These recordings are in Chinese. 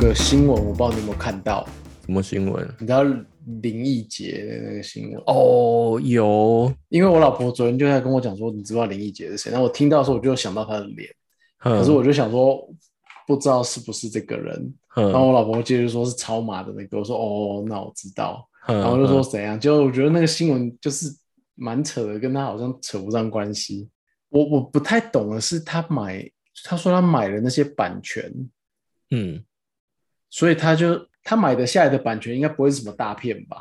个新闻，我不知道你有没有看到，什么新闻？你知道林奕杰的那个新闻？哦，有，因为我老婆昨天就在跟我讲说，你知不知道林奕杰是谁？然后我听到的时候，我就想到他的脸，可可是我就想说，不知道是不是这个人。然后嗯，我老婆接着说是超马的那个，我说哦，那我知道。然然后就说怎样，结果我觉得那个新闻就是蛮扯的，跟他好像扯不上关系。我我不太懂的是，他买他说他买了那些版权，嗯，所以他就他买的下来的版权应该不会是什么大片吧？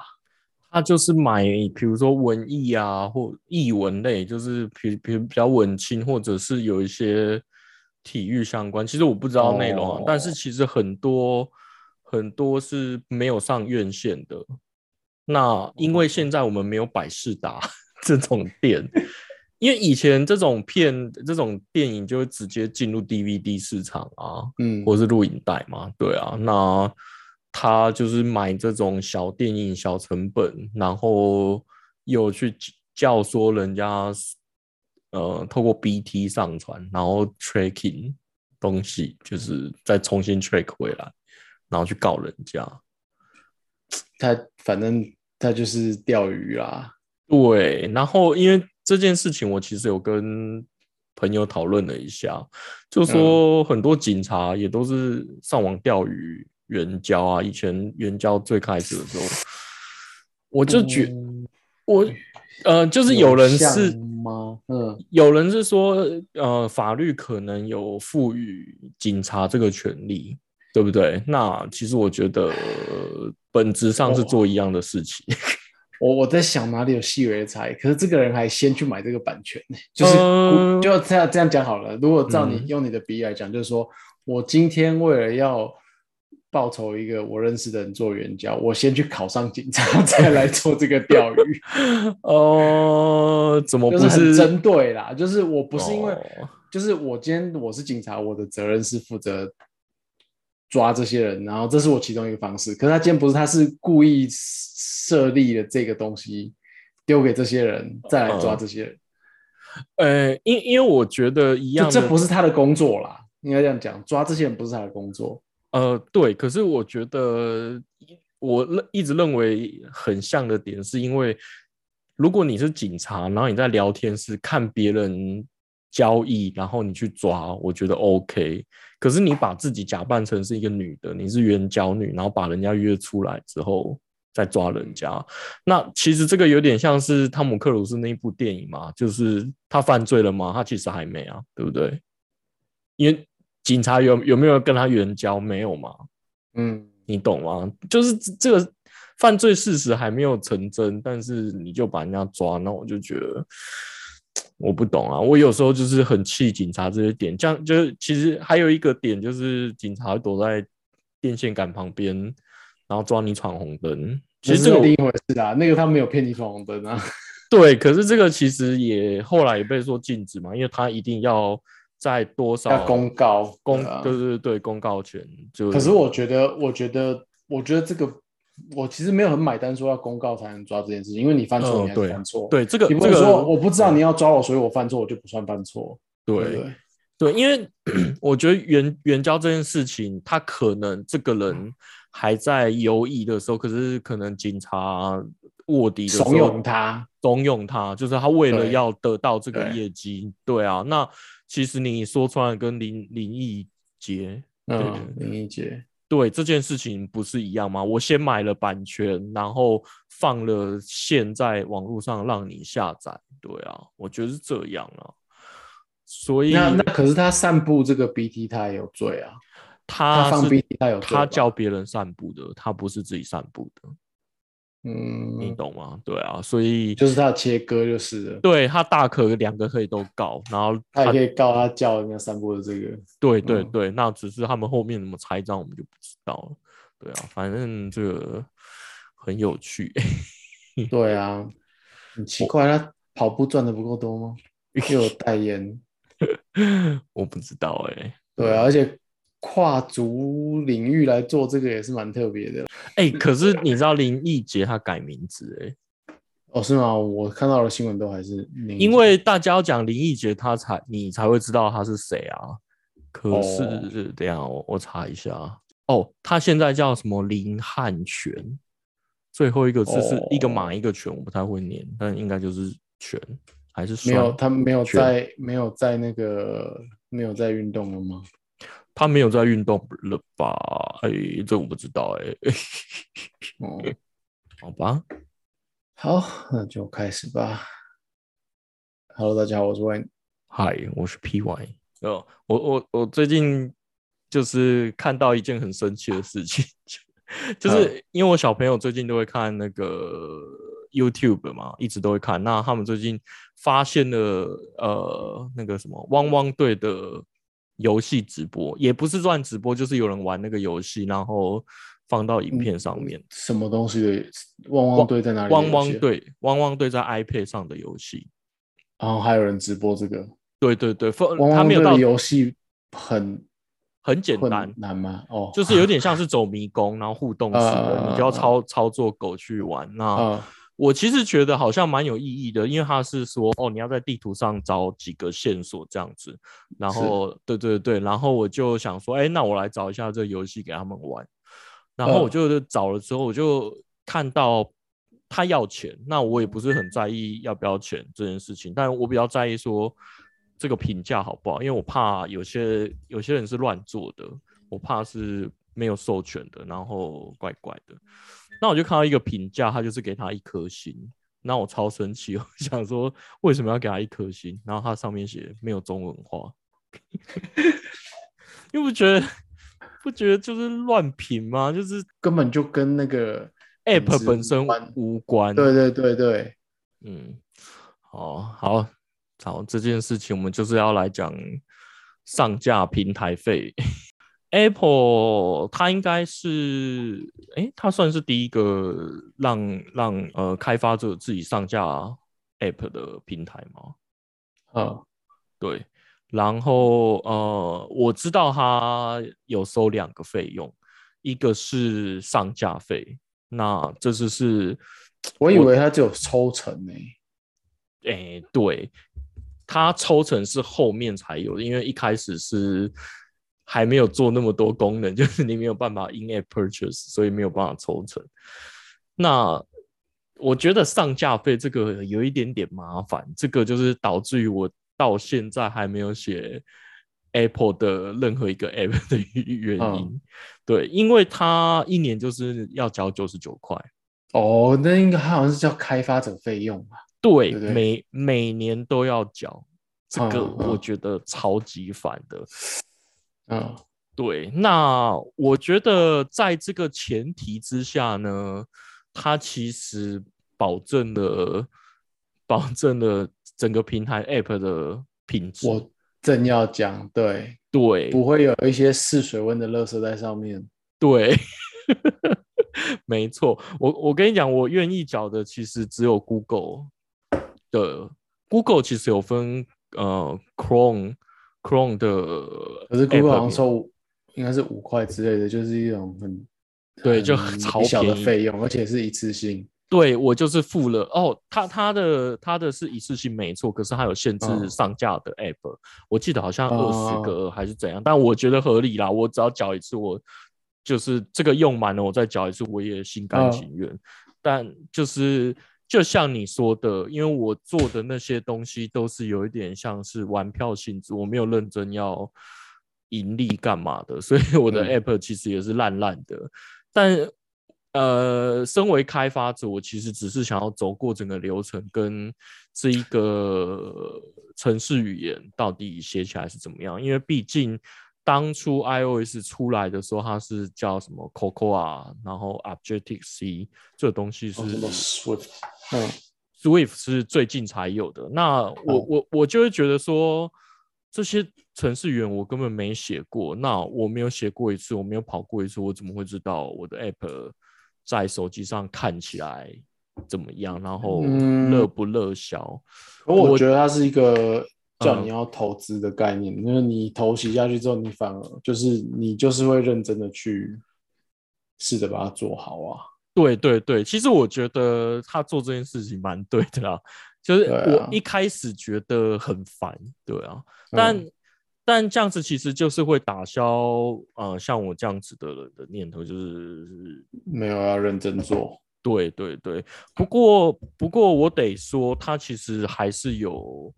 他就是买，比如说文艺啊，或艺文类，就是比比比较文青，或者是有一些体育相关。其实我不知道内容啊，哦但是其实很多很多是没有上院线的。那因为现在我们没有百事达 这种店，因为以前这种片这种电影就会直接进入 DVD 市场啊，嗯，或是录影带嘛，对啊，那他就是买这种小电影、小成本，然后又去教唆人家，呃，透过 BT 上传，然后 tracking 东西，就是再重新 track 回来，然后去告人家。他反正他就是钓鱼啦。对，然后因为这件事情，我其实有跟朋友讨论了一下，就说很多警察也都是上网钓鱼援交啊。以前援交最开始的时候，我就觉、嗯我呃，就是有人是吗？嗯，有人是说，呃，法律可能有赋予警察这个权利，对不对？那其实我觉得、呃本质上是做一样的事情。我我在想哪里有细微的差异，可是这个人还先去买这个版权呢，就是、嗯就这样这样讲好了。如果照你嗯用你的比喻来讲，就是说我今天为了要报仇一个我认识的人做援交，我先去考上警察，再来做这个钓鱼，哦，怎么就不是很针对啦。就是我不是因为，哦就是我今天我是警察，我的责任是负责抓这些人，然后这是我其中一个方式。可是他今天不是，他是故意设立了这个东西丢给这些人，再来抓这些人。呃，因因为我觉得一样这不是他的工作啦，应该这样讲，抓这些人不是他的工作。呃，对，可是我觉得我认一直认为很像的点，是因为如果你是警察，然后你在聊天室看别人交易，然后你去抓，我觉得 OK。可是你把自己假扮成是一个女的，你是援交女，然后把人家约出来之后再抓人家，那其实这个有点像是汤姆克鲁斯那一部电影嘛，就是他犯罪了吗？他其实还没啊，对不对？因为警察有有没有跟他援交？没有嘛？嗯，你懂吗？就是这这个犯罪事实还没有成真，但是你就把人家抓，那我就觉得我不懂啊。我有时候就是很气警察这些点，这样就是其实还有一个点就是警察躲在电线杆旁边，然后抓你闯红灯。其实这个另一回事啊，那个他没有骗你闯红灯啊。对，可是这个其实也后来也被说禁止嘛，因为他一定要在多少要公告公对啊对对对公告权就。可是我觉得，我觉得，我觉得这个，我其实没有很买单，说要公告才能抓这件事情，因为你犯错，你还是犯错。对这个你不这个能说我不知道你要抓我，所以我犯错，我就不算犯错。对对对，对，因为 我觉得援援交这件事情，他可能这个人还在犹疑的时候，可是可能警察卧底的时候怂恿他，怂恿他，就是他为了要得到这个业绩，对啊，那其实你说出来跟林林奕杰嗯，林一杰，对这件事情不是一样吗？我先买了版权，然后放了线在网络上让你下载，对啊，我觉得是这样啊。所以那那可是他散布这个 BT，他也有罪啊。他放他是 BT，他有罪他吧叫别人散布的，他不是自己散布的，你嗯，懂吗？对啊，所以就是他切割就是了。对他大可两个可以都告，然后他也可以告他叫人家散播的这个。嗯对对对，那只是他们后面怎么拆账，我们就不知道了。对啊，反正这个很有趣。对啊，很奇怪，他跑步赚的不够多吗？又有代言，我不知道哎、对啊，而且跨足领域来做这个也是蛮特别的。哎、可是你知道林奕杰他改名字哎、哦，是吗？我看到的新闻都还是林因为大家要讲林奕杰，他才你才会知道他是谁啊。可是、哦等一下我我查一下，哦，他现在叫什么林汉全，最后一个字是一个马哦一个泉，我不太会念，但应该就是泉还是没有，栓他没有在没有在那个没有在运动了吗？他没有在运动了吧？哎，这我不知道哎、哦，好吧，好，那就开始吧。Hello，大家好，我是 Wayne。嗨，我是 PY。哦，我我我最近就是看到一件很生气的事情，就是因为我小朋友最近都会看那个 YouTube 嘛，一直都会看。那他们最近发现了呃那个什么汪汪队的游戏直播，也不是算直播，就是有人玩那个游戏，然后放到影片上面。什么东西的汪汪队在哪里？汪汪，队，汪汪队在 iPad 上的游戏。然后还有人直播这个对对对，放汪汪他没有的游戏很很简单困，难吗？哦，就是有点像是走迷宫，然后互动式的，呃你就要操操作狗去玩。那啊，我其实觉得好像蛮有意义的，因为他是说哦，你要在地图上找几个线索这样子。然后对对对，然后我就想说，哎，那我来找一下这个游戏给他们玩。然后我嗯就找了之后，我就看到他要钱，那我也不是很在意要不要钱这件事情，但我比较在意说这个评价好不好，因为我怕有些有些人是乱做的，我怕是没有授权的，然后怪怪的。那我就看到一个评价，他就是给他一颗星，那我超生气，我 想说为什么要给他一颗星？然后它上面写没有中文化，因为我觉得不觉得就是乱评吗？就是根本就跟那个 App 本身无关。对对对对，嗯，好好好，这件事情我们就是要来讲上架平台费。Apple 它应该是，诶，它算是第一个让让呃开发者自己上架 App 的平台吗？啊，对，然后呃，我知道它有收两个费用，一个是上架费，那这次是，我以为它只有抽成呢。哎，对，它抽成是后面才有的，因为一开始是还没有做那么多功能，就是你没有办法 in app purchase，所以没有办法抽成。那我觉得上架费这个有一点点麻烦，这个就是导致于我到现在还没有写 Apple 的任何一个 app 的原因。嗯 对，因为它一年就是要交九十九块，哦，那应该好像是叫开发者费用吧？对，对对每每年都要交，这个我觉得超级烦的。嗯，对，那我觉得在这个前提之下呢，它其实保证了保证了整个平台 App 的品质。我正要讲，对，对不会有一些试水温的垃圾在上面。对，没错。我我跟你讲，我愿意缴的其实只有 Google 的，Google 其实有分呃 Chrome Chrome 的可是 Google 好像名收应该是五块之类的，就是一种很对就很超微小的费用，而且是一次性。对我就是付了。哦，他他的他的是一次性没错，可是他有限制嗯。上架的 app，、我记得好像二十哦个还是怎样，但我觉得合理啦，我只要缴一次，我就是这个用满了，我再缴一次，我也心甘嗯情愿。但就是就像你说的，因为我做的那些东西都是有一点像是玩票性质，我没有认真要盈利干嘛的，所以我的嗯 app 其实也是烂烂的。但呃，身为开发者，我其实只是想要走过整个流程，跟这一个城市语言到底写起来是怎么样。因为毕竟当初 iOS 出来的时候，它是叫什么 Cocoa，然后 Objective C 这个东西是、嗯 Swift 是最近才有的。那我、哦我我就会觉得说，这些程序员我根本没写过，那我没有写过一次，我没有跑过一次，我怎么会知道我的 App 在手机上看起来怎么样，然后嗯热不热销？可我觉得它是一个叫嗯你要投资的概念，因为你投袭下去之后，你反而就是你就是会认真的去试着把它做好啊。对对对，其实我觉得他做这件事情蛮对的啦，就是我一开始觉得很烦，对啊，但、嗯。但这样子其实就是会打消呃像我这样子的人的念头，就是没有要认真做。对对对，不过不过我得说，他其实还是有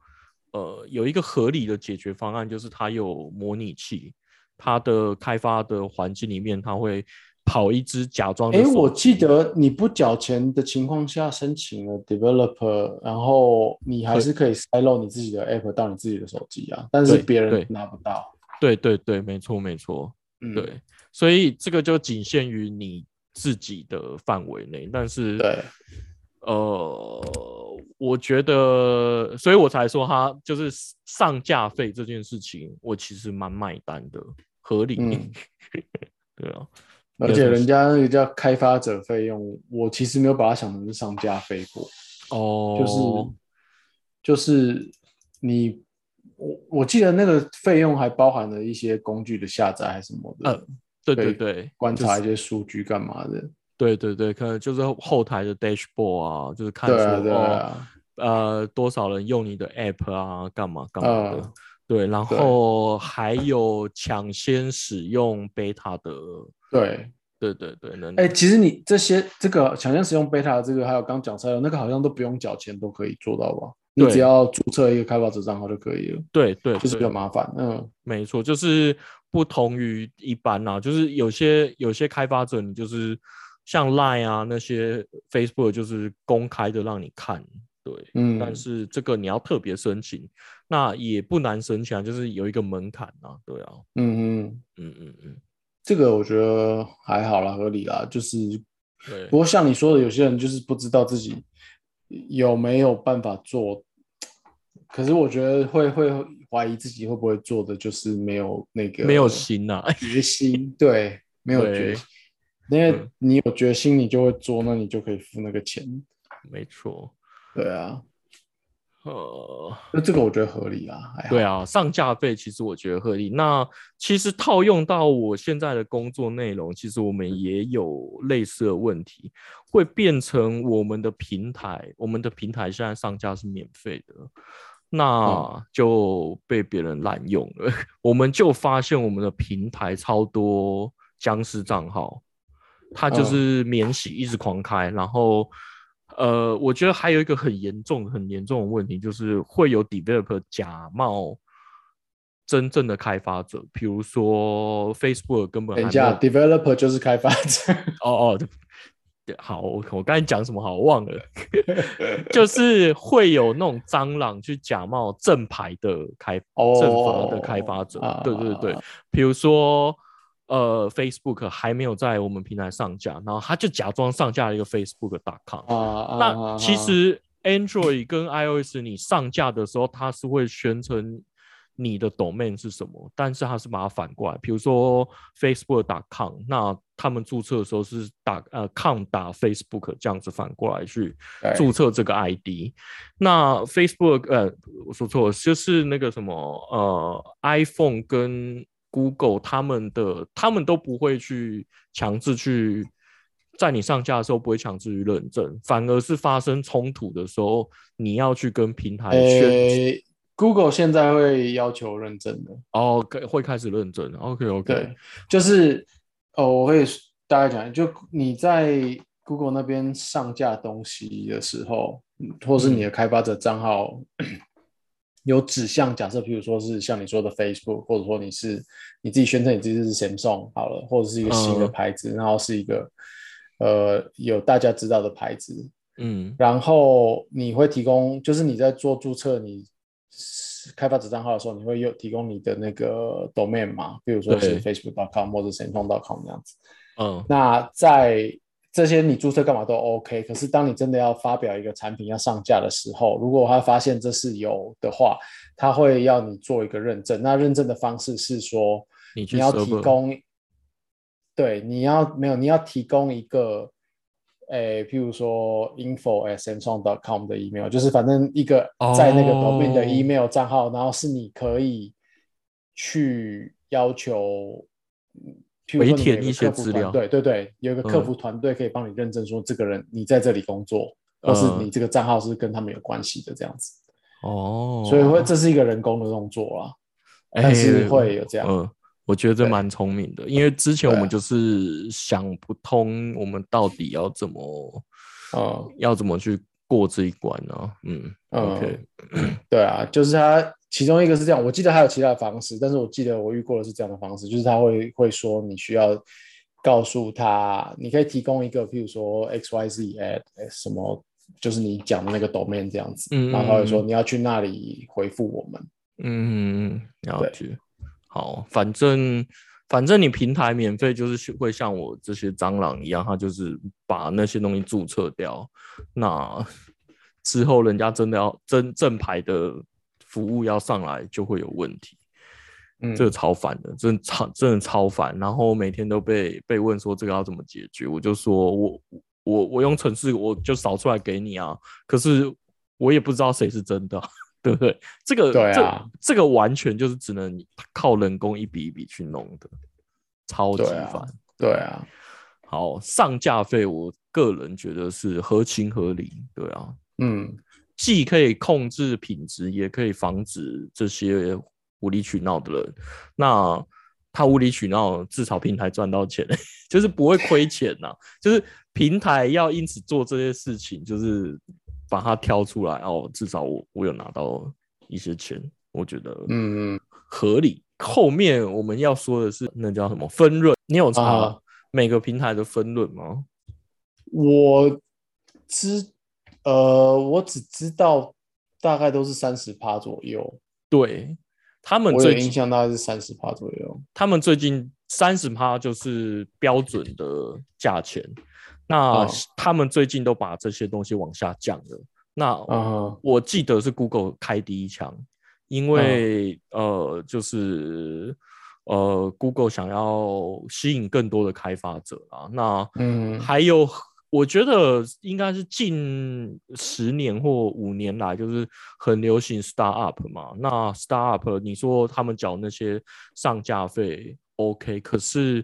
呃有一个合理的解决方案，就是他有模拟器，它的开发的环境里面，它会跑一支假装的哎，我记得你不缴钱的情况下申请了 developer，然后你还是可以塞漏你自己的 app 到你自己的手机啊，但是别人拿不到。对对对，没错没错，嗯，对，所以这个就仅限于你自己的范围内，但是对，呃，我觉得，所以我才说他就是上架费这件事情，我其实蛮买单的，合理。嗯。对啊，而且人家那个叫开发者费用，我其实没有把它想成是商家费过，哦，就是就是你我我记得那个费用还包含了一些工具的下载还是什么的，呃对对对，观察一些数据干嘛的。对对对，可能就是后台的 dashboard 啊，就是看说、对啊，哦，啊，呃，多少人用你的 app 啊，干嘛干嘛的。嗯对，然对后还有抢先使用 beta 的，对。对对对，能哎、其实你这些这个抢先使用 beta 的这个，还有刚讲出来的那个，好像都不用缴钱都可以做到吧？你只要注册一个开发者账号就可以了，对对就是比对较麻烦。嗯，没错，就是不同于一般啦，就是有些有些开发者，你就是像 Line 啊那些 Facebook 就是公开的让你看，对，嗯但是这个你要特别申请，那也不难申请啊，就是有一个门槛啊，对啊，嗯嗯，嗯嗯嗯，这个我觉得还好啦，合理啦。就是对不过像你说的，有些人就是不知道自己有没有办法做，可是我觉得会会怀疑自己会不会做的，就是没有那个没有心呐、决心，对，没有决心。因为嗯你有决心，你就会做，那你就可以付那个钱。没错，对啊，呃，那这个我觉得合理啊。还好对，啊，上架费其实我觉得合理。那其实套用到我现在的工作内容，其实我们也有类似的问题，会变成我们的平台，我们的平台现在上架是免费的，那就被别人滥用了。我们就发现我们的平台超多僵尸账号，他就嗯是免洗一直狂开，然后。呃，我觉得还有一个很严重、很严重的问题，就是会有 developer 假冒真正的开发者，比如说 Facebook 根本等一下，developer 就是开发者。哦哦，对好，我我刚才讲什么好我忘了，就是会有那种蟑螂去假冒正牌的开哦正牌的开发者，对对对，比如说。呃，Facebook 还没有在我们平台上架，然后他就假装上架了一个 Facebook.com，啊啊，那其实 Android 跟 iOS 你上架的时候，它是会宣称你的 domain 是什么，但是它是把它反过来，比如说 Facebook.com，那他们注册的时候是打呃 com 打 Facebook 这样子反过来去对。注册这个 ID。那 Facebook 呃，我说错了，就是那个什么呃 iPhone 跟 Google 他们的他们都不会去强制去在你上架的时候不会强制去认证，反而是发生冲突的时候，你要去跟平台宣、诶，Google 现在会要求认证的。哦，可会开始认证。OK OK，对，就是哦，我可以大概讲，就你在 Google 那边上架东西的时候，嗯或是你的开发者账号有指向，假设譬如说是像你说的 Facebook，或者说你是你自己宣称你自己是 Samsung 好了，或者是一个新的嗯。牌子，然后是一个呃有大家知道的牌子，嗯。然后你会提供，就是你在做注册你开发者账号的时候，你会有提供你的那个 domain 嘛，比如说是 facebook.com 或者 samsung.com 这样子。嗯。那在这些你注册干嘛都 OK，可是当你真的要发表一个产品要上架的时候，如果他发现这是有的话，他会要你做一个认证。那认证的方式是说，你你要提供，对，你要没有，你要提供一个，诶，譬如说 info at samsung.com 的 email，就是反正一个在那个 domain 的哦 email 账号，然后是你可以去要求，回填一些资料团队，对对，有一个客嗯服团队可以帮你认证说这个人你在这里工作，或是嗯你这个账号是跟他们有关系的这样子，哦，所以会这是一个人工的动作啦。但是会有这样。嗯，我觉得蛮聪明的，因为之前我们就是想不通，我们到底要怎么，嗯，要怎么去过这一关呢？嗯，OK，对啊，就是他其中一个是这样，我记得还有其他的方式，但是我记得我遇过的是这样的方式，就是他会会说你需要告诉他，你可以提供一个，譬如说 X Y Z at 什么。就是你讲的那个 domain 这样子，然后他会说你要去那里回复我们。嗯，了解。好，反正反正你平台免费，就是会像我这些蟑螂一样，他就是把那些东西注册掉。那 之后人家真的要真正牌的服务要上来，就会有问题。嗯，这个超烦的，真超真的超烦。然后每天都被被问说这个要怎么解决，我就说我。我我用程式我就扫出来给你啊，可是我也不知道谁是真的，对不对？这个对啊，这个完全就是只能靠人工一笔一笔去弄的，超级烦。对啊，好，上架费我个人觉得是合情合理，对啊，嗯，既可以控制品质，也可以防止这些无理取闹的人。那他无理取闹，至少平台赚到钱，就是不会亏钱呐。就是平台要因此做这些事情，就是把它挑出来哦，至少我我有拿到一些钱，我觉得嗯合理。后面我们要说的是那叫什么分润？你有查每个平台的分润吗？我知呃，我只知道大概都是三十趴左右。对。他们最印象大概是三十趴左右。他们最近三十趴就是标准的价钱。那他们最近都把这些东西往下降了。那我记得是 Google 开第一枪，因为呃，就是呃，Google 想要吸引更多的开发者啊。那嗯，还有。我觉得应该是近十年或五年来，就是很流行 startup 嘛。那 startup，你说他们缴那些上架费 OK，可是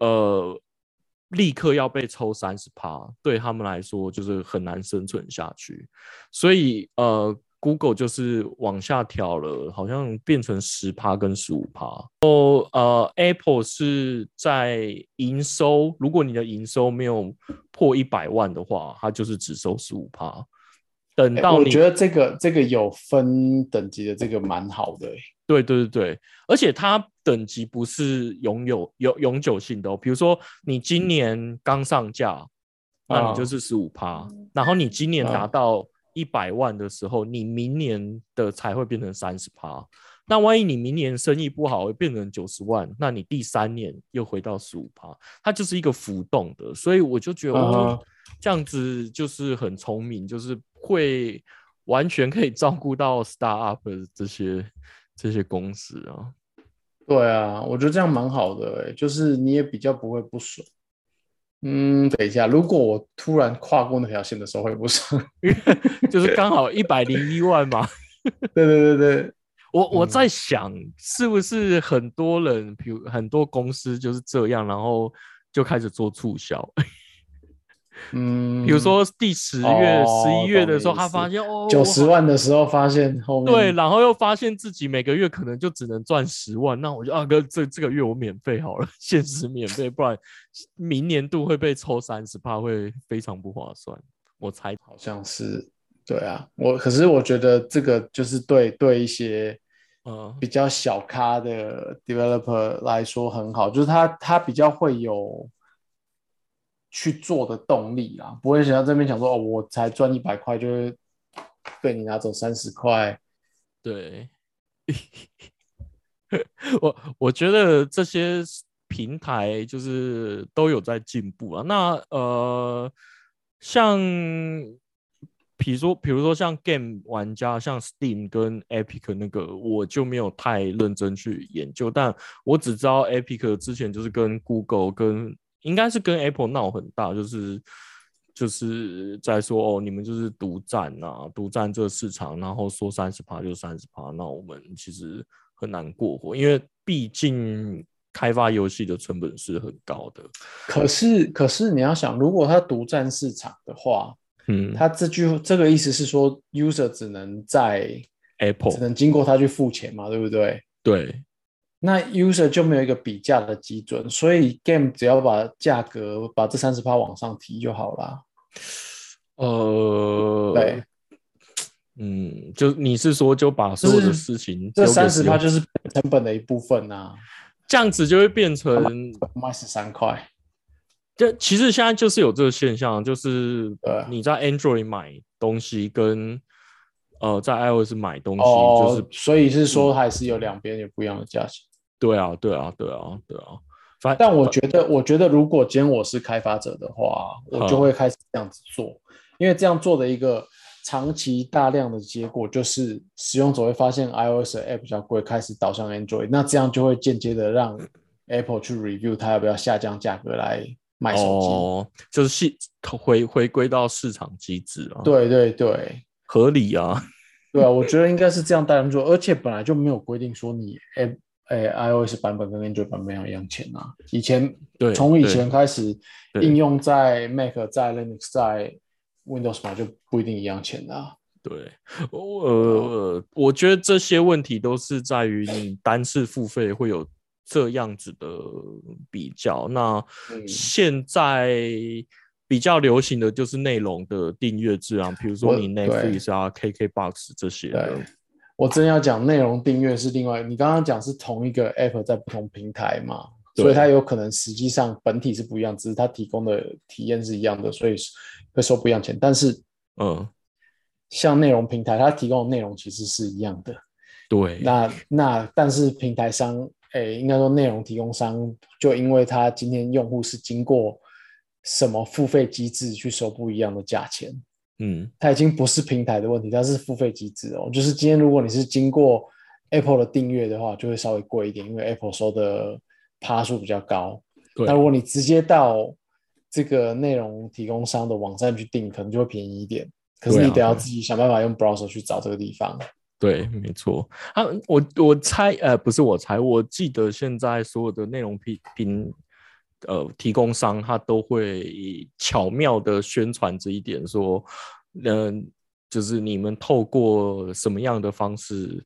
呃，立刻要被抽三十趴，对他们来说就是很难生存下去。所以呃。Google 就是往下调了，好像变成十趴跟十五趴。哦，呃，Apple 是在营收，如果你的营收没有破一百万的话，它就是只收十五趴。等到我觉得这个这个有分等级的，这个蛮好的。对对对对，而且它等级不是拥有永永久性的哦，比如说你今年刚上架，那你就是十五趴，然后你今年达到。一百万的时候，你明年的才会变成三十趴。那万一你明年生意不好，会变成九十万，那你第三年又回到十五趴，它就是一个浮动的。所以我就觉得这样子就是很聪明，就是会完全可以照顾到 start up 这些这些公司啊。对啊，我觉得这样蛮好的，哎，就是你也比较不会不爽。嗯，等一下，如果我突然跨过那条线的时候会不爽，就是刚好一百零一万嘛。对对对对，我我在想，是不是很多人，比如很多公司就是这样，然后就开始做促销。嗯，比如说第十月、十一月的时候，他发现哦，九十万的时候发现后面对，然后又发现自己每个月可能就只能赚十万，那我就啊哥，这这个月我免费好了，限时免费，不然明年度会被抽三十，怕会非常不划算。我猜好像是对啊，我可是我觉得这个就是对对一些呃比较小咖的 developer 来说很好，就是他他比较会有。去做的动力啊，不会想到这边想说哦，我才赚一百块，就会被你拿走三十块。对，我我觉得这些平台就是都有在进步啊。那呃，像比如说，比如说像 Game 玩家，像 Steam 跟 Epic 那个，我就没有太认真去研究，但我只知道 Epic 之前就是跟 Google 跟应该是跟 Apple 闹很大，就是就是在说哦，你们就是独占啊，独占这个市场，然后说三十趴就三十趴，那我们其实很难过活，因为毕竟开发游戏的成本是很高的。可是可是你要想，如果他独占市场的话，嗯，他这句这个意思是说，user 只能在 Apple 只能经过他去付钱嘛，对不对？对，那 user 就没有一个比价的基准，所以 game 只要把价格把这三十趴往上提就好啦。呃，对，嗯，就你是说就把所有的事情这三十趴就是成本的一部分呐、这样子就会变成，卖十三块。这其实现在就是有这个现象，就是呃你在 Android 买东西跟呃在 iOS 买东西，哦，就是所以是说还是有两边有不一样的价钱。对啊，对啊，对啊，对啊，反但我觉得，我觉得如果今天我是开发者的话，我就会开始这样子做，因为这样做的一个长期大量的结果就是使用者会发现 iOS 的 app 比较贵，开始导向 Android，那这样就会间接的让 Apple 去 review 它要不要下降价格来卖手机。哦，就是系回回归到市场机制啊，，对对对。合理啊，对啊，我觉得应该是这样带人做，而且本来就没有规定说你 app 诶、iOS 版本跟 Android 版本要一样钱啊。以前对，从以前开始，对应用在 Mac、在 Linux、在 Windows 版就不一定一样钱的、啊。对，我呃，我觉得这些问题都是在于你单次付费会有这样子的比较。那嗯现在比较流行的就是内容的订阅制啊，比如说你对 Netflix 啊、KKBox 这些的对。，我真要讲内容订阅是另外，你刚刚讲是同一个 App 在不同平台嘛，对所以它有可能实际上本体是不一样，只是它提供的体验是一样的，所以会收不一样钱。但是嗯，像内容平台，它提供的内容其实是一样的。对，那那但是平台商，诶，应该说内容提供商，就因为他今天用户是经过什么付费机制去收不一样的价钱，嗯，它已经不是平台的问题，它是付费机制哦。就是今天如果你是经过 Apple 的订阅的话，就会稍微贵一点，因为 Apple 收的趴数比较高。对那如果你直接到这个内容提供商的网站去订，可能就会便宜一点。可是你得要自己想办法用 browser 去找这个地方。对，没错啊，我我猜，呃，不是我猜，我记得现在所有的内容平平呃提供商，他都会巧妙的宣传这一点，说，嗯、就是你们透过什么样的方式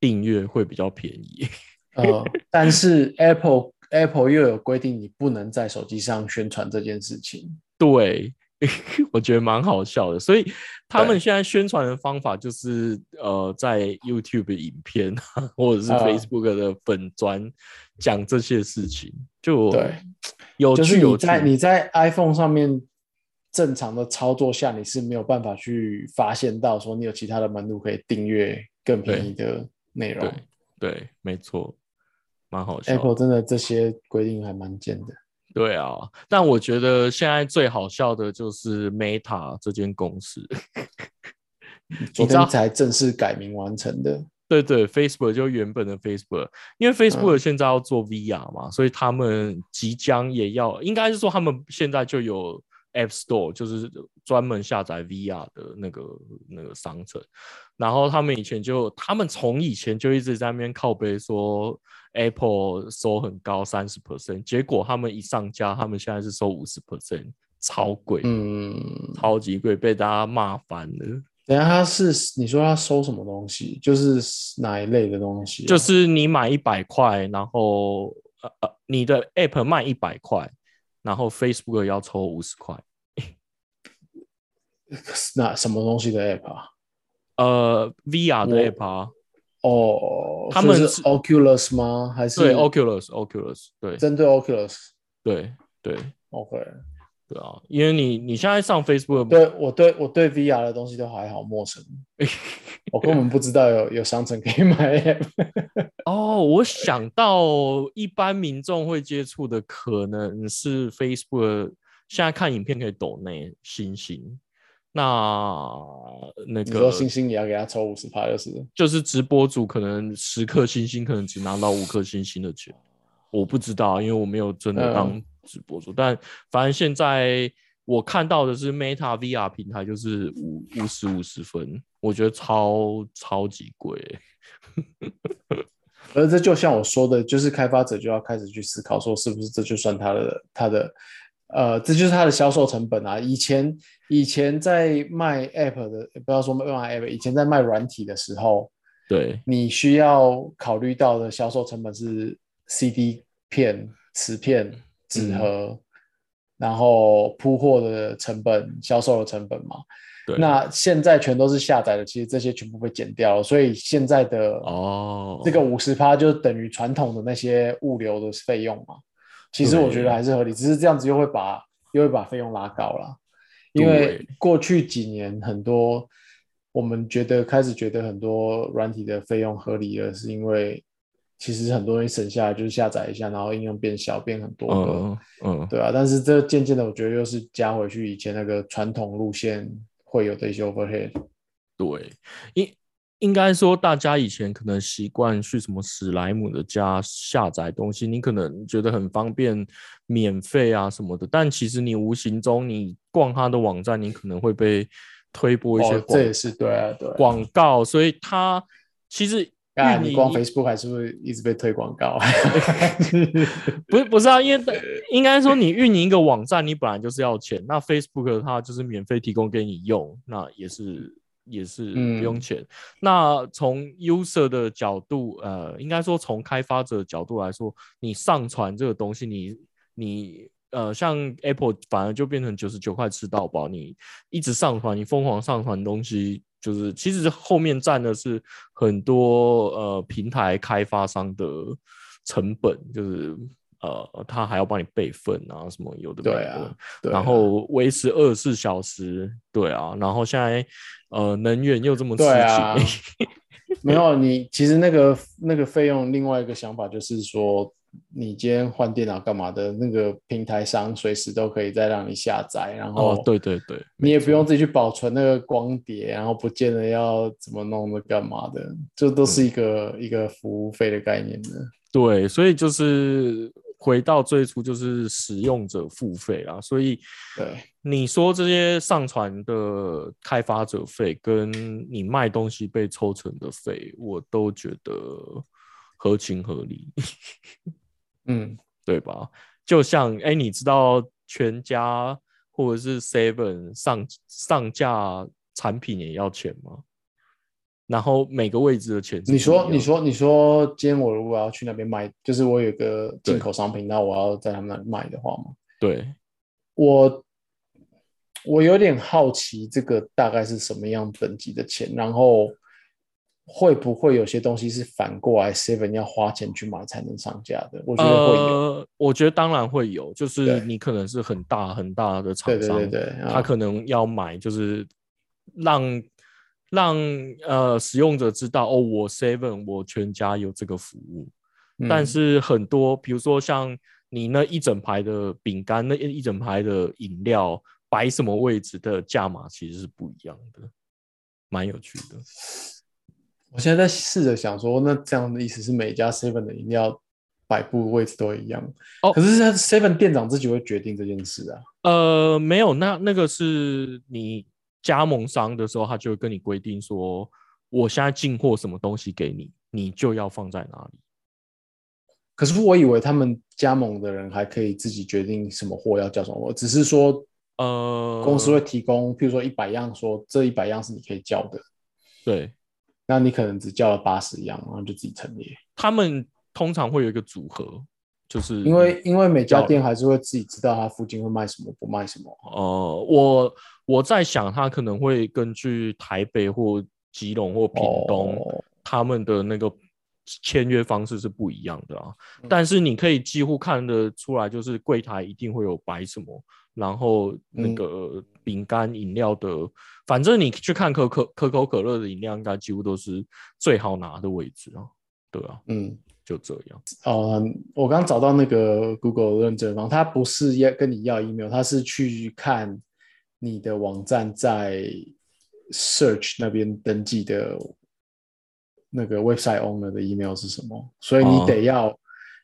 订阅会比较便宜？呃，但是 Apple Apple 又有规定，你不能在手机上宣传这件事情。对，我觉得蛮好笑的。所以他们现在宣传的方法就是，呃，在 YouTube 影片啊或者是啊 Facebook 的粉砖讲这些事情，就对有就是。你在你在 iPhone 上面正常的操作下，你是没有办法去发现到说你有其他的门路可以订阅更便宜的内容对。对，没错，蛮好笑。Apple 真的这些规定还蛮贱的。对啊，但我觉得现在最好笑的就是 Meta 这间公司。昨你知道天才正式改名完成的。对对，Facebook 就原本的 Facebook，因为 Facebook 现在要做 VR 嘛，所以他们即将也要，应该是说他们现在就有 App Store，就是专门下载 VR 的那个那个商城。然后他们以前就，他们从以前就一直在那边靠背说 Apple 收很高三十 percent，结果他们一上架，他们现在是收五十 percent，超贵，嗯，超级贵，被大家骂翻了。等下他是你说他收什么东西？就是哪一类的东西啊、就是你买一百块，然后呃呃，你的 App 卖一百块，然后 Facebook 要抽五十块。那什么东西的 app 啊？呃，VR 的 App 啊，哦，他们是是 Oculus 吗？还是对，Oculus，Oculus，对针对 Oculus？对对 OK，对啊，因为你你现在上 Facebook，对我对我对 VR 的东西都还好陌生，我根本不知道有有商城可以买。app。哦，我想到一般民众会接触的可能是 Facebook，现在看影片可以抖内星星，那那个星星也要给他抽五十趴，就是。就是直播主可能十颗星星，可能只拿到五颗星星的钱，我不知道，因为我没有真的当直播主。但反正现在我看到的是 Meta VR 平台，就是五五十五十分，我觉得超超级贵欸、而这就像我说的，就是开发者就要开始去思考，说是不是这就算他的他的呃，这就是他的销售成本啊。以前以前在卖 app 的，不要说卖 app，以前在卖软体的时候，对，你需要考虑到的销售成本是 CD 片、磁片、纸盒，然后铺货的成本、销售的成本嘛。对那现在全都是下载的，其实这些全部被减掉了，所以现在的哦，这个五十趴就等于传统的那些物流的费用嘛。其实我觉得还是合理，只是这样子又会把又会把费用拉高了。因为过去几年很多我们觉得开始觉得很多软体的费用合理了，是因为其实很多东西省下来就是下载一下，然后应用变小变很多个，嗯嗯，对啊。但是这渐渐的，我觉得又是加回去以前那个传统路线会有的一些 overhead。对，应应该说大家以前可能习惯去什么史莱姆的家下载东西，你可能觉得很方便、免费啊什么的，但其实你无形中你逛他的网站，你可能会被推播一些哦，这也是对啊，对啊。广告，所以它其实啊，你光 Facebook 还是会一直被推广告。不是不是啊，因为 应该说你运营一个网站，你本来就是要钱。那 Facebook 它就是免费提供给你用，那也是也是不用嗯钱。那从 user 的角度，呃，应该说从开发者的角度来说，你上传这个东西，你你呃，像 Apple 反而就变成九十九块吃到饱，你一直上传，你疯狂上传东西。就是其实后面占的是很多呃平台开发商的成本，就是呃他还要帮你备份啊什么有的没的，然后维持二十四小时，对啊，然后现在呃能源又这么吃紧，没有你，其实那个那个费用，另外一个想法就是说，你今天换电脑干嘛的，那个平台商随时都可以再让你下载，然后哦，对对对，你也不用自己去保存那个光碟，然后不见得要怎么弄的干嘛的，这都是一个、一个服务费的概念的。对，所以就是回到最初就是使用者付费啦，所以对，你说这些上传的开发者费跟你卖东西被抽成的费，我都觉得合情合理。嗯，对吧？就像哎，你知道全家或者是 Seven 上上架产品也要钱吗？然后每个位置的钱你说，你说，你说，今天我如果要去那边卖，就是我有个进口商品，那我要在他们那里卖的话吗，对，我我有点好奇，这个大概是什么样等级的钱，然后会不会有些东西是反过来 Seven 要花钱去买才能上架的？我觉得会有。呃，我觉得当然会有，就是你可能是很大很大的厂对对商，对对，他啊可能要买，就是让让呃使用者知道哦，我 Seven 我全家有这个服务。但嗯是很多，比如说像你那一整排的饼干，那一整排的饮料，摆什么位置的价码其实是不一样的，蛮有趣的。我现在在试着想说，那这样的意思是每家 Seven 的饮料摆布位置都一样？哦可是他 Seven 店长自己会决定这件事啊。呃，没有，那那个是你加盟商的时候，他就会跟你规定说，我现在进货什么东西给你，你就要放在哪里。可是我以为他们加盟的人还可以自己决定什么货要叫什么货，只是说呃，公司会提供，譬如说一百样，说这一百样是你可以叫的，对那你可能只叫了八十样，然后就自己陈列。他们通常会有一个组合，就是因为因为每家店还是会自己知道它附近会卖什么，不卖什么。呃，我我在想，他可能会根据台北或基隆或屏东、哦他们的那个签约方式是不一样的啊。嗯但是你可以几乎看得出来，就是柜台一定会有摆什么，然后那嗯个饼干、饮料的，反正你去看可可可口可乐的饮料，应该几乎都是最好拿的位置啊。对啊，嗯，就这样。哦，我刚找到那个 Google 认证方，他不是要跟你要 email，他是去看你的网站在 Search 那边登记的那个 website owner 的 email 是什么，所以你哦得要，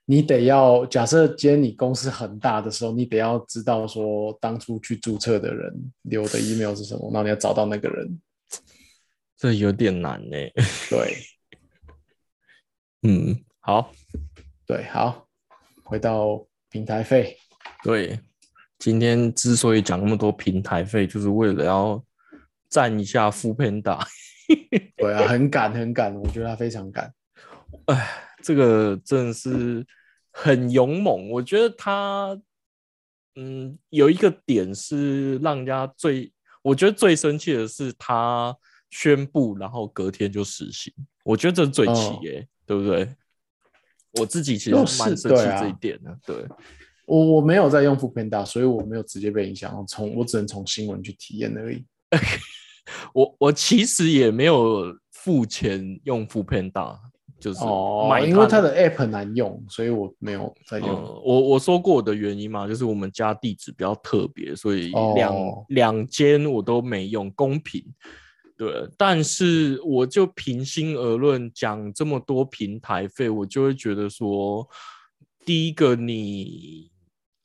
你得要，假设今天你公司很大的时候，你得要知道说当初去注册的人留的 email 是什么，然后你要找到那个人。这有点难呢、对 嗯，好，对，好，回到平台费。对，今天之所以讲那么多平台费，就是为了要赞一下副 Panda。对啊，很赶很赶，我觉得他非常赶。哎，这个真的是很勇猛。我觉得他，嗯，有一个点是让人家最，我觉得最生气的是他宣布，然后隔天就实行。我觉得这是最气耶，对不对？我自己其实蛮生气这一点的。对，我我没有在用副片大，所以我没有直接被影响。从我只能从新闻去体验而已。我我其实也没有付钱用副片大。就是哦，因为它的 app 很难用，所以我没有在用。我我说过我的原因嘛，就是我们家地址比较特别，所以两两间我都没用，公平。对，但是我就平心而论讲这么多平台费，我就会觉得说，第一个你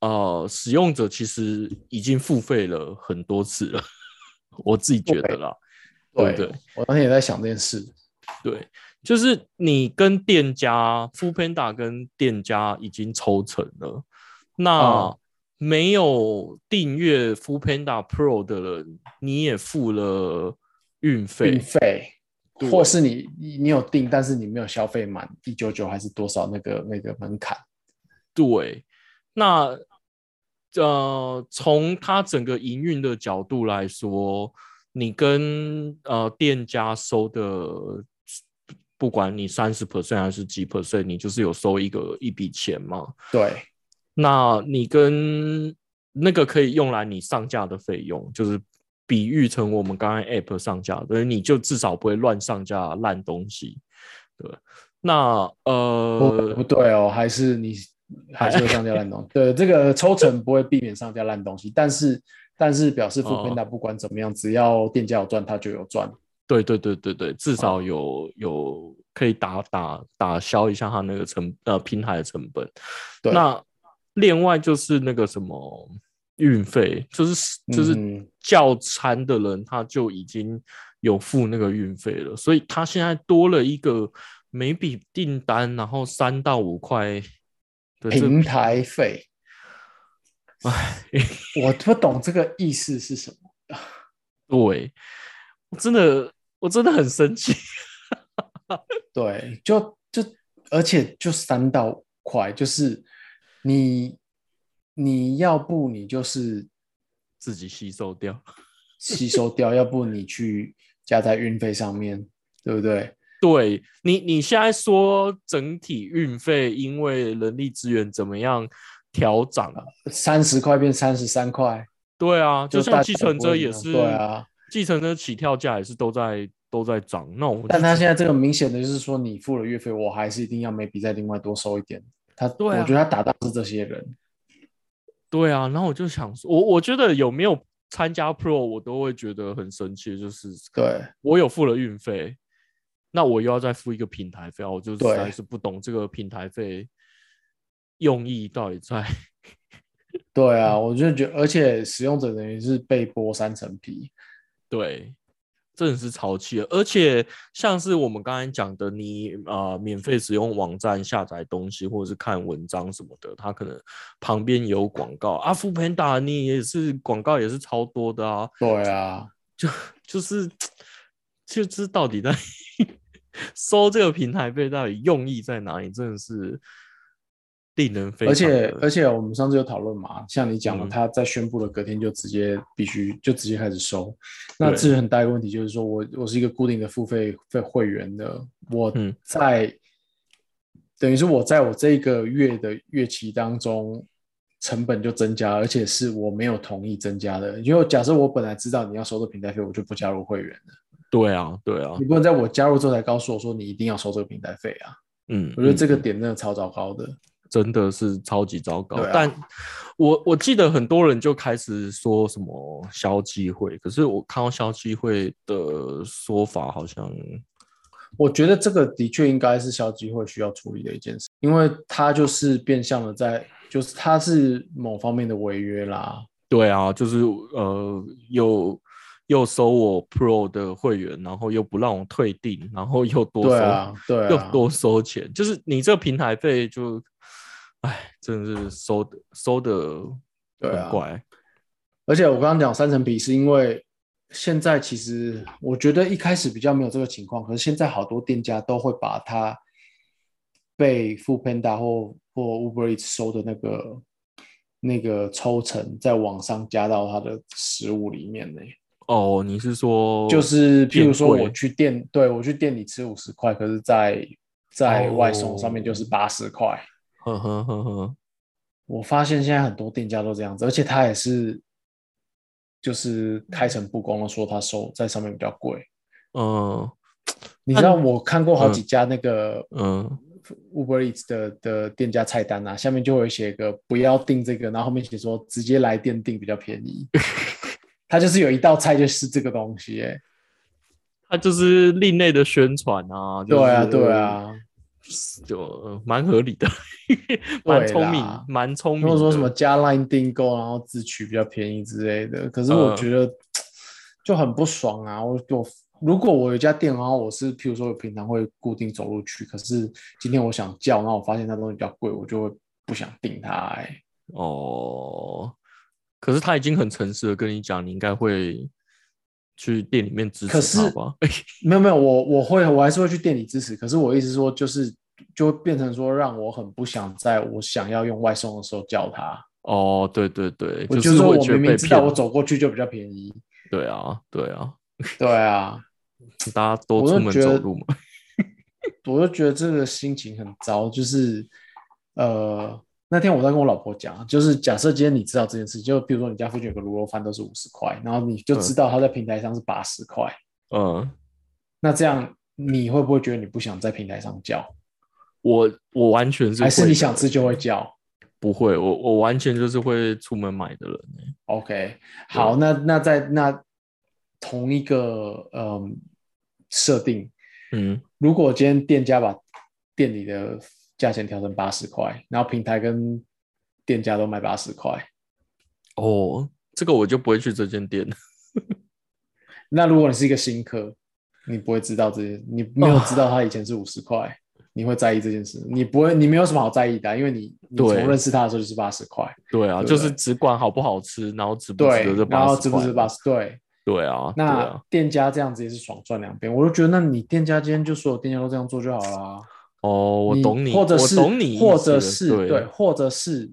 呃使用者其实已经付费了很多次了，我自己觉得啦，对不对？我当天也在想这件事，对。就是你跟店家 f o o Panda 跟店家已经抽成了，那没有订阅 f o o Panda Pro 的人，你也付了运费，运费，或是你你你有订，但是你没有消费满一九九还是多少那个那个门槛？对，那呃，从他整个营运的角度来说，你跟呃店家收的。不管你三十 percent 还是几 percent，你就是有收一个一笔钱嘛？对。那你跟那个可以用来你上架的费用，就是比喻成我们刚刚 app 上架，所以你就至少不会乱上架烂东西。对。那呃，不对哦，还是你 还是会上架烂东西。对，这个抽成不会避免上架烂东西，但是但是表示付费那不管怎么样，只要店家有赚，他就有赚。对对对对对，至少有有可以打打打消一下他那个成呃平台的成本。那另外就是那个什么运费，就是就是叫餐的人他就已经有付那个运费了，所以他现在多了一个每笔订单然后三到五块的平台费。哎，我不懂这个意思是什么。对，真的。我真的很生气，对，就就而且就三到块，就是你你要不你就是自己吸收掉，吸收掉，要不你去加在运费上面，对不对？对你你现在说整体运费因为人力资源怎么样调涨了，三十块变三十三块，对啊，就像计程车也是，对啊。计程车起跳价也是都在都在涨，那我但他现在这个明显的就是说，你付了月费，我还是一定要每笔再另外多收一点。他对，我觉得他打到是这些人。对啊，然后我就想说，我我觉得有没有参加 Pro，我都会觉得很生气，就是对我有付了运费，那我又要再付一个平台费，我就实在是不懂这个平台费用意到底在。对啊，我就觉得，而且使用者等于是被剥三层皮。对，真的是超气了。而且像是我们刚才讲的，你啊，免费使用网站下载东西或者是看文章什么的，它可能旁边有广告。阿富潘达你也是广告也是超多的啊。对啊，就就是就是到底在 收这个平台费到底用意在哪里？真的是。令人非而且而且我们上次有讨论嘛，像你讲的，他在宣布了隔天就直接必须就直接开始收，那这是很大一个问题，就是说我我是一个固定的付费费会员的，我在等于是我在我这个月的月期当中成本就增加，而且是我没有同意增加的，因为假设我本来知道你要收这平台费，我就不加入会员了。对啊，对啊，你不能在我加入之后才告诉我说你一定要收这个平台费啊。嗯，我觉得这个点真的超糟糕的。真的是超级糟糕，但我我记得很多人就开始说什么消机会，可是我看到消机会的说法好像，我觉得这个的确应该是消机会需要处理的一件事，因为他就是变相的在，就是他是某方面的违约啦。对啊，就是呃，又又收我 Pro 的会员，然后又不让我退订，然后又多收，对，又多收钱，就是你这个平台费就。哎，真的是收的收的很怪，而且我刚刚讲三层皮是因为现在其实我觉得一开始比较没有这个情况，可是现在好多店家都会把它被 f o o Panda 或或 Uber Eats 收的那个那个抽成在网上加到它的食物里面呢。哦，你是说就是譬如说我去店，对我去店里吃五十块，可是在在外送上面就是哦八十块。呵呵呵呵，我发现现在很多店家都这样子，而且他也是就是开诚布公的说他收在上面比较贵。嗯。你知道我看过好几家那个嗯，Uber Eats 的的店家菜单啊，下面就会写个不要订这个，然后后面写说直接来店订比较便宜。他就是有一道菜就是这个东西、欸，它就是另类的宣传啊，就是、对啊，对，啊，就呃蛮合理的，蛮聪明，蛮聪明的。或者说什么加 Line 订购，然后自取比较便宜之类的。可是我嗯觉得就很不爽啊！我我如果我有一家店，然后我是譬如说我平常会固定走路去，可是今天我想叫，然后我发现那东西比较贵，我就会不想订它、欸。哦，可是他已经很诚实的跟你讲，你应该会去店里面支持可是？没有没有，我我会我还是会去店里支持，可是我意思说就是就会变成说让我很不想在我想要用外送的时候叫他。哦，对对对，我就是说我明明知道我走过去就比较便宜。对啊，对啊，对啊，大家都我出门走路嘛。我就觉得这个心情很糟，就是呃，那天我在跟我老婆讲，就是假设今天你知道这件事，就比如说你家附近有个卤肉饭都是五十块，然后你就知道它在平台上是八十块，嗯，那这样你会不会觉得你不想在平台上叫，我我完全是还是你想吃就会叫不会，我我完全就是会出门买的人欸。？OK，好，那那在那同一个嗯设定，嗯，如果今天店家把店里的价钱调成八十块，然后平台跟店家都卖八十块。哦，这个我就不会去这间店。那如果你是一个新客，你不会知道这些，你没有知道他以前是五十块，你会在意这件事？你不会，你没有什么好在意的啊、因为你你从对认识他的时候就是八十块，对啊，对就是只管好不好吃，然后值不值得这，然八十后值不值。八十？对，对啊，那啊，店家这样子也是爽赚两边，我就觉得，那你店家今天就所有店家都这样做就好啦。哦，我懂你，或者是或者是对。对，或者是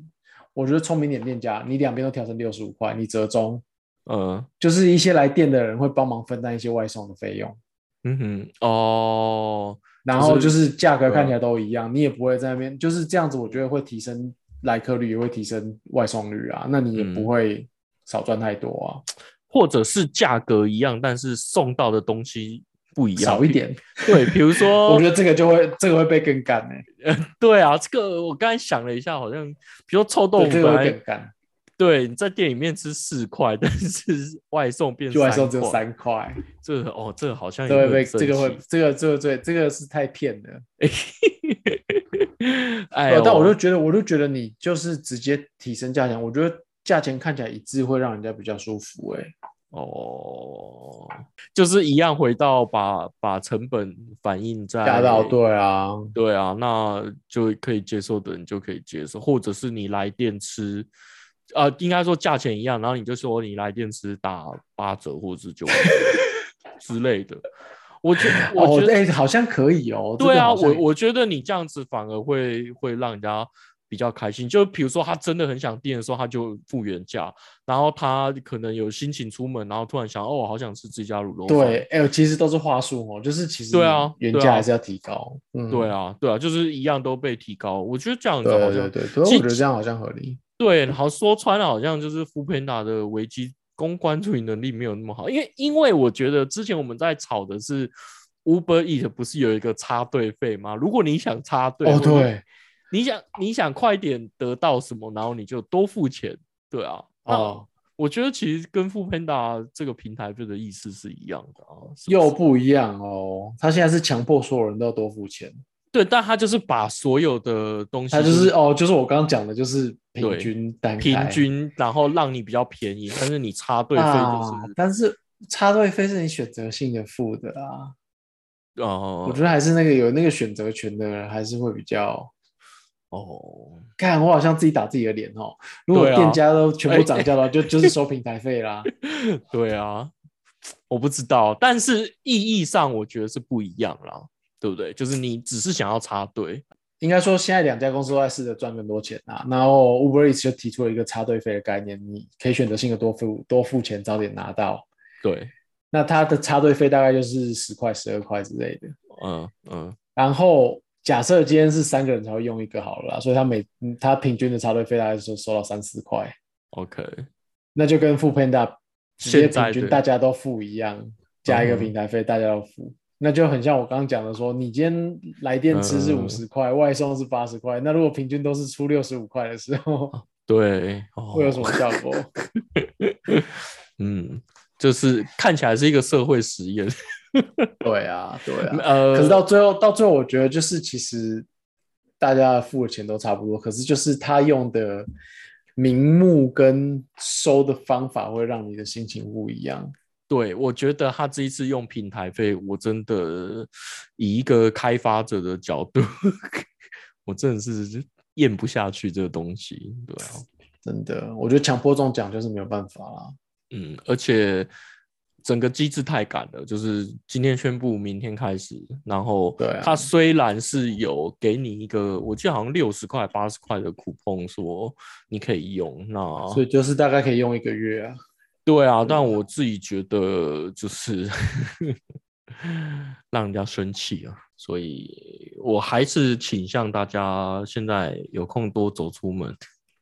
我觉得聪明点店家，你两边都调成六十五块，你折中，嗯。就是一些来店的人会帮忙分担一些外送的费用。嗯哼，哦，然后就是价格看起来都一样，你也不会在那边就是这样子，我觉得会提升来客率，也会提升外送率啊，那你也嗯。不会少赚太多啊，或者是价格一样，但是送到的东西不一样，少一点。对，比如说，我觉得这个就会这个会被更干呢、对啊，这个我刚才想了一下，好像比如说臭豆腐本来会更干，对你在店里面吃四块，但是外送变就外送只有，三块，这个哦，这个好像这会被也这个会这个这个对这个是太骗了。哎但我就觉得我就觉得你就是直接提升价钱，我觉得价钱看起来一致会让人家比较舒服哎、哦，就是一样回到把把成本反映在加到对啊，对啊，那就可以接受的人就可以接受，或者是你来电吃，呃，应该说价钱一样，然后你就说你来电吃打八折或者是九折之类的。我觉 我哦觉，得、哎、好像可以哦。对啊，我我觉得你这样子反而会会让人家比较开心。就比如说他真的很想订的时候，他就付原价，然后他可能有心情出门，然后突然想哦，我好想吃这家卤肉饭。对，哎、其实都是话术哦，就是其实对啊原价还是要提高。嗯，对啊，对啊，就是一样都被提高。我觉得这样子好对像对对对，其我觉得这样好像合理。对，好说穿了，好像就是 o o Panda 的危机公关处理能力没有那么好，因为因为我觉得之前我们在吵的是 Uber Eat 不是有一个插队费吗？如果你想插队，哦，对，你想你想快点得到什么，然后你就多付钱，对啊，那哦，我觉得其实跟 o Panda 这个平台的意思是一样的啊，是不是又不一样哦。他现在是强迫所有人都要多付钱，对，但他就是把所有的东西他就是哦，就是我刚刚讲的，就是平均单平开均，然后让你比较便宜，但是你插队费啊就是，但是插队费是你选择性的付的啊。呃，我觉得还是那个有那个选择权的人还是会比较。哦，看我好像自己打自己的脸哦。如果店家都全部哎涨价的话，就就是收平台费啦。对啊，我不知道，但是意义上我觉得是不一样啦，对不对？就是你只是想要插队，应该说现在两家公司都在试着赚更多钱啊。然后 Uber Eats 就提出了一个插队费的概念，你可以选择性的多付多付钱，早点拿到。对，那它的插队费大概就是十块、十二块之类的。嗯嗯，然后假设今天是三个人才会用一个好了啦，所以他每嗯他平均的插队费大概是收到三四块，OK，那就跟付 Panda 直接平均大家都付一样，加一个嗯平台费大家都付，那就很像我刚刚讲的说，你今天来电吃是嗯。五十块，外送是八十块，那如果平均都是出六十五块的时候，对，哦。会有什么效果？嗯，就是看起来是一个社会实验。对啊，对啊。呃，可是到最后，到最后，我觉得就是其实大家付的钱都差不多，可是就是他用的名目跟收的方法会让你的心情不一样。对，我觉得他这一次用平台费，我真的以一个开发者的角度，我真的是咽不下去这个东西。对啊，真的，我觉得强迫中奖就是没有办法啦。嗯，而且整个机制太赶了，就是今天宣布，明天开始，然后对啊它虽然是有给你一个，我记得好像六十块、八十块的 coupon 说你可以用，那所以就是大概可以用一个月啊。对啊，但我自己觉得就是 让人家生气啊，所以我还是倾向大家现在有空多走出门。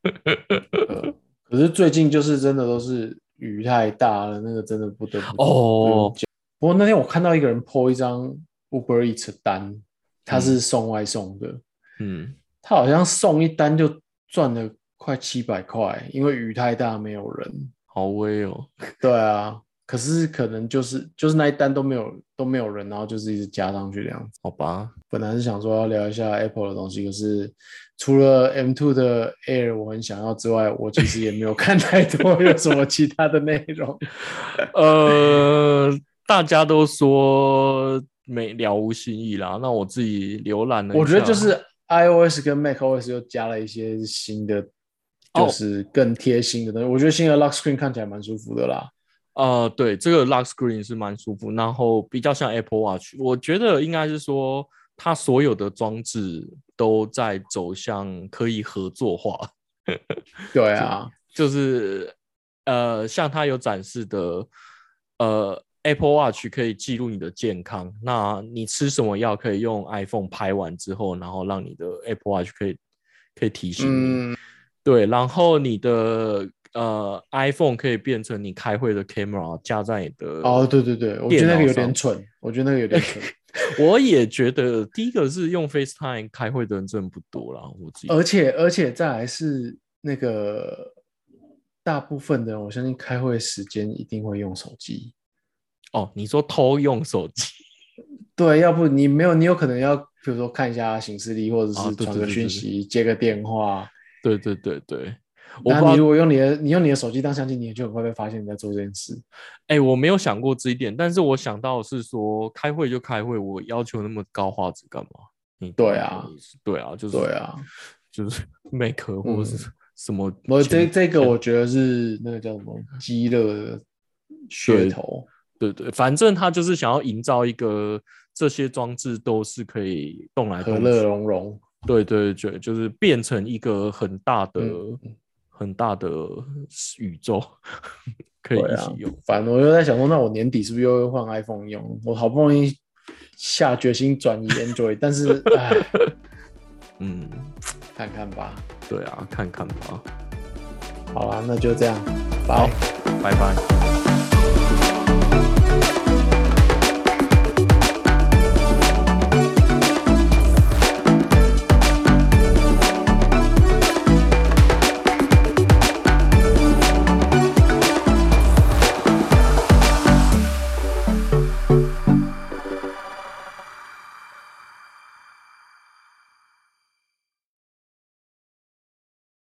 呃，可是最近就是真的都是雨太大了，那个真的不得不哦。不过那天我看到一个人 po 一张 Uber Eats 的单，他是送外送的，嗯，他好像送一单就赚了快七百块，因为雨太大没有人。好威哦。对啊，可是可能就是就是那一单都没有都没有人，然后就是一直加上去这样子。好吧，本来是想说要聊一下 Apple 的东西，可是除了 M2 的 Air 我很想要之外，我其实也没有看太多 有什么其他的内容。呃，大家都说没了无新意啦，那我自己浏览了，我觉得就是 iOS 跟 macOS 又加了一些新的，哦就是更贴心的东西。我觉得新的 Lock Screen 看起来蛮舒服的啦。呃，对，这个 Lock Screen 是蛮舒服，然后比较像 Apple Watch，我觉得应该是说它所有的装置都在走向可以合作化，对啊，就是呃，像它有展示的，呃，Apple Watch 可以记录你的健康，那你吃什么药可以用 iPhone 拍完之后，然后让你的 Apple Watch 可以可以提醒你，嗯，对，然后你的呃 iPhone 可以变成你开会的 camera 加在你的哦，对对对，我觉得那个有点蠢，我觉得那个有点蠢。我也觉得第一个是用 FaceTime 开会的人真的不多啦，我自己。而且而且再来是那个大部分的人，我相信开会时间一定会用手机。哦，你说偷用手机，对，要不你没有，你有可能要，比如说看一下行事历，或者啊是传个对对对对讯息、接个电话。对对对对，那你如果用你的，你用你的手机当相机，你也就很快被发现你在做这件事。哎、我没有想过这一点，但是我想到的是说，开会就开会，我要求那么高画质干嘛？你对啊，对啊，就是对，啊，就是 Mac 或者是什么前。我这这个我觉得是那个叫什么鸡肋的噱头。对对，反正他就是想要营造一个这些装置都是可以动来动和乐去，融融，对对对，就是变成一个很大的、嗯很大的宇宙，可以啊一起用。反正我又在想说，那我年底是不是又会换 iPhone 用？我好不容易下决心转移 Android，但是唉，嗯，看看吧。对啊，看看吧。好啦，那就这样，好拜。拜拜。